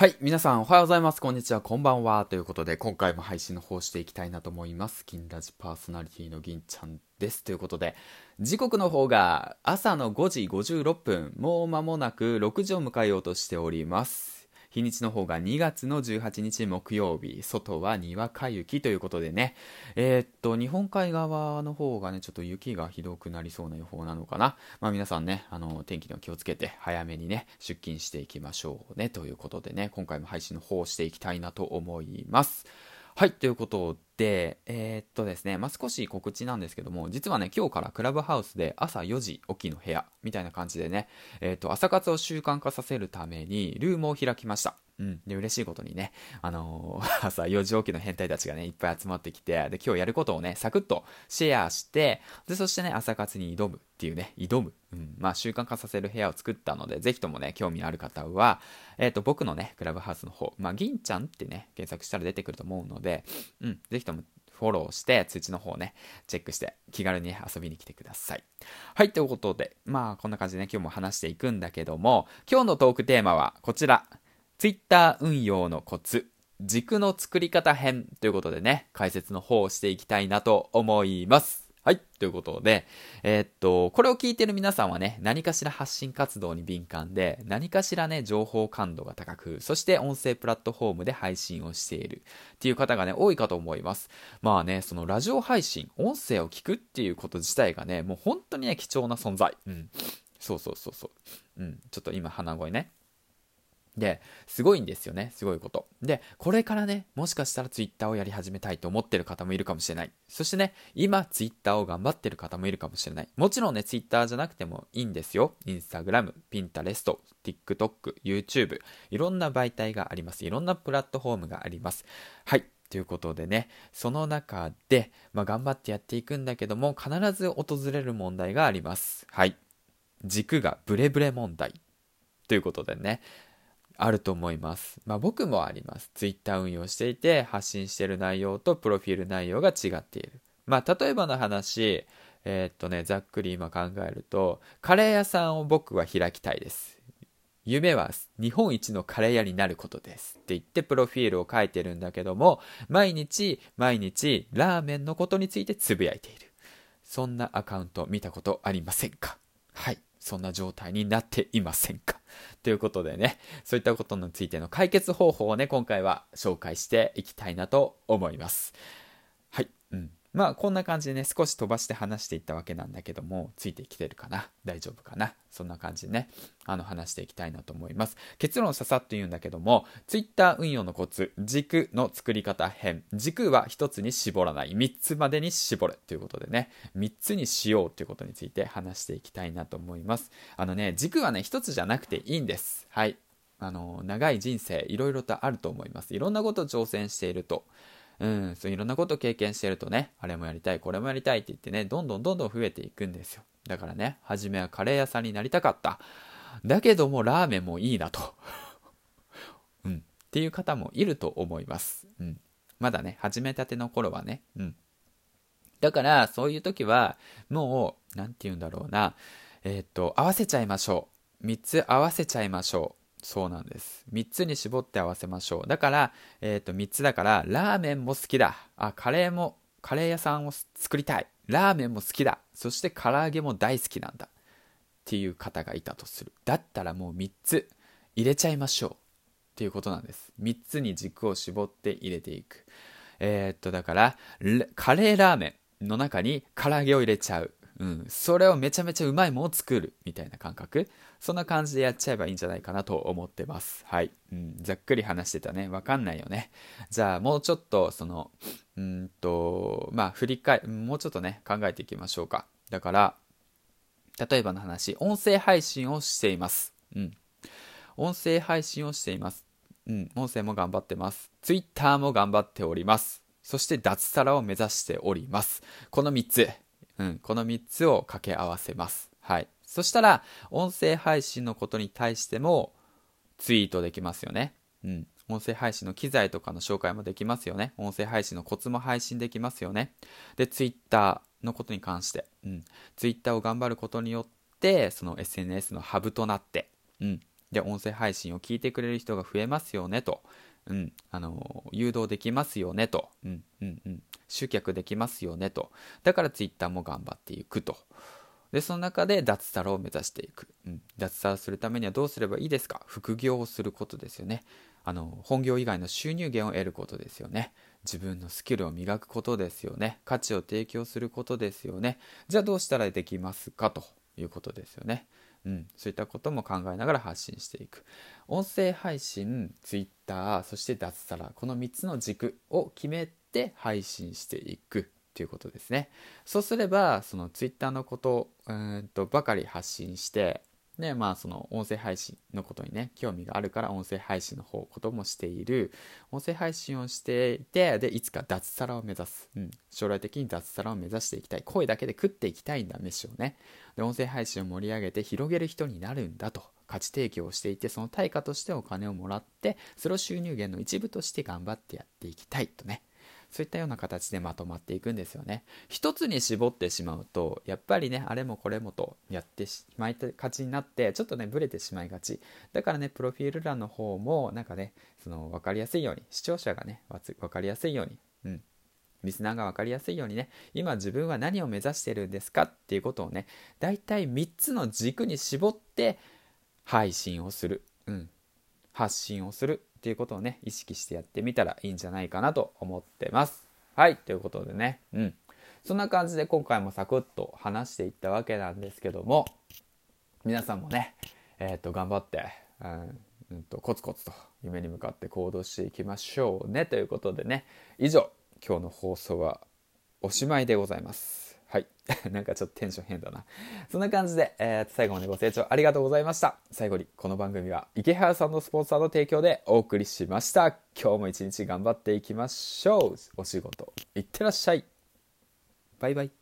はい。皆さん、おはようございます。こんにちは。こんばんは。ということで、今回も配信の方していきたいなと思います。金ラジパーソナリティの銀ちゃんです。ということで、時刻の方が朝の5時56分、もう間もなく6時を迎えようとしております。日にちの方が2月の18日木曜日、外はにわか雪ということでね、えーっと、日本海側の方がね、ちょっと雪がひどくなりそうな予報なのかな。まあ皆さんね、あの、天気には気をつけて、早めにね、出勤していきましょうね、ということでね、今回も配信の方をしていきたいなと思います。はい、ということで、でえーっとですね、まあ、少し告知なんですけども、実はね、今日からクラブハウスで朝4時起きの部屋みたいな感じでね、えーっと、朝活を習慣化させるためにルームを開きました。うん。で、嬉しいことにね、あのー 朝4時起きの変態たちがね、いっぱい集まってきて、で、今日やることをね、サクッとシェアして、で、そしてね、朝活に挑むっていうね、挑む。うん。まあ、習慣化させる部屋を作ったので、ぜひともね、興味のある方は、えっ、と、僕のね、クラブハウスの方、まあ、銀ちゃんってね、検索したら出てくると思うので、うん、ぜひともフォローして、通知の方ね、チェックして、気軽に遊びに来てください。はい、ということで、まあ、こんな感じでね、今日も話していくんだけども、今日のトークテーマはこちら。Twitter 運用のコツ。軸の作り方編ということでね、解説の方をしていきたいなと思います。はい。ということで、えーっと、これを聞いてる皆さんはね、何かしら発信活動に敏感で、何かしらね、情報感度が高く、そして音声プラットフォームで配信をしているっていう方がね、多いかと思います。まあね、そのラジオ配信、音声を聞くっていうこと自体がね、もう本当にね、貴重な存在。うん。そうそうそうそう。うん。ちょっと今鼻声ね。で、すごいんですよね。すごいこと。で、これからね、もしかしたらツイッターをやり始めたいと思ってる方もいるかもしれない。そしてね、今ツイッターを頑張ってる方もいるかもしれない。もちろんね、ツイッターじゃなくてもいいんですよ。インスタグラム、ピンタレスト、TikTok、YouTube、いろんな媒体があります。いろんなプラットフォームがあります。はい。ということでね、その中で、まあ、頑張ってやっていくんだけども、必ず訪れる問題があります。はい。軸がブレブレ問題。ということでね、あると思います。まあ僕もあります。Twitter 運用していて発信してる内容とプロフィール内容が違っている。まあ例えばの話、えーっとね、ざっくり今考えると、カレー屋さんを僕は開きたいです。夢は日本一のカレー屋になることですって言ってプロフィールを書いてるんだけども、毎日毎日ラーメンのことについてつぶやいている。そんなアカウント見たことありませんか？はい。そんな状態になっていませんか？ということでね、そういったことについての解決方法をね、今回は紹介していきたいなと思います。はい。うん。まあ、こんな感じでね、少し飛ばして話していったわけなんだけども、ついてきてるかな？大丈夫かな？そんな感じでね、あの、話していきたいなと思います。結論ささっと言うんだけども、Twitter 運用のコツ、軸の作り方編。軸は一つに絞らない。三つまでに絞れ。ということでね、三つにしようということについて話していきたいなと思います。あのね、軸はね、一つじゃなくていいんです。はい。あの、長い人生、いろいろとあると思います。いろんなことを挑戦していると。うん、そういろんなこと経験してるとね、あれもやりたい、これもやりたいって言ってね、どんどんどんどん増えていくんですよ。だからね、初めはカレー屋さんになりたかった。だけどもラーメンもいいなと。うん、っていう方もいると思います。うん。まだね、始めたての頃はね、うん。だから、そういう時は、もう、なんて言うんだろうな、えーっと、合わせちゃいましょう。3つ合わせちゃいましょう。そうなんです。3つに絞って合わせましょう。だから、えーっと、3つだから、ラーメンも好きだ。あ、カレーも、カレー屋さんを作りたい。ラーメンも好きだ。そして唐揚げも大好きなんだ。っていう方がいたとする。だったらもう3つ入れちゃいましょう。っていうことなんです。3つに軸を絞って入れていく。えーっと、だから、カレーラーメンの中に唐揚げを入れちゃう。うん。それをめちゃめちゃうまいものを作る。みたいな感覚。そんな感じでやっちゃえばいいんじゃないかなと思ってます。はい。うん。ざっくり話してたね。わかんないよね。じゃあ、もうちょっと、その、うんと、まあ、振り返、もうちょっとね、考えていきましょうか。だから、例えばの話、音声配信をしています。うん。音声配信をしています。うん。音声も頑張ってます。Twitter も頑張っております。そして脱サラを目指しております。この3つ。うん。この3つを掛け合わせます。はい。そしたら、音声配信のことに対しても、ツイートできますよね。うん。音声配信の機材とかの紹介もできますよね。音声配信のコツも配信できますよね。で、ツイッターのことに関して、うん。ツイッターを頑張ることによって、その SNS のハブとなって、うん。で音声配信を聞いてくれる人が増えますよねと、うん、あの誘導できますよねと、うんうんうん、集客できますよねと。だから Twitter も頑張っていくと。でその中で脱サラを目指していく、うん、脱サラするためにはどうすればいいですか？副業をすることですよね。あの本業以外の収入源を得ることですよね。自分のスキルを磨くことですよね。価値を提供することですよね。じゃあどうしたらできますか？ということですよね。うん、そういったことも考えながら発信していく。音声配信 Twitter そして脱サラこの3つの軸を決めて配信していく。ということですね。そうすればその Twitter のことうんとばかり発信してでまあその音声配信のことにね興味があるから音声配信の方こともしている。音声配信をしていてでいつか脱サラを目指す、うん、将来的に脱サラを目指していきたい。声だけで食っていきたいんだ飯をね。で音声配信を盛り上げて広げる人になるんだと。価値提供をしていてその対価としてお金をもらってそれを収入源の一部として頑張ってやっていきたいとね。そういったような形でまとまっていくんですよね。一つに絞ってしまうとやっぱりねあれもこれもとやってしまいがちになってちょっとねブレてしまいがち。だからねプロフィール欄の方もなんかねその分かりやすいように視聴者がね分かりやすいようにうん。リスナーが分かりやすいようにね今自分は何を目指してるんですか？っていうことをね大体3つの軸に絞って配信をする、うん、発信をする。っていうことをね、意識してやってみたらいいんじゃないかなと思ってます。はい、ということでね、うん。そんな感じで今回もサクッと話していったわけなんですけども、皆さんもね、えっ、ー、と、頑張って、うん、うんと、コツコツと夢に向かって行動していきましょうね。ということでね、以上、今日の放送はおしまいでございます。はい。なんかちょっとテンション変だな。そんな感じで、えー、最後までご清聴ありがとうございました。最後に、この番組は池原さんのスポンサーの提供でお送りしました。今日も一日頑張っていきましょう。お仕事、いってらっしゃい。バイバイ。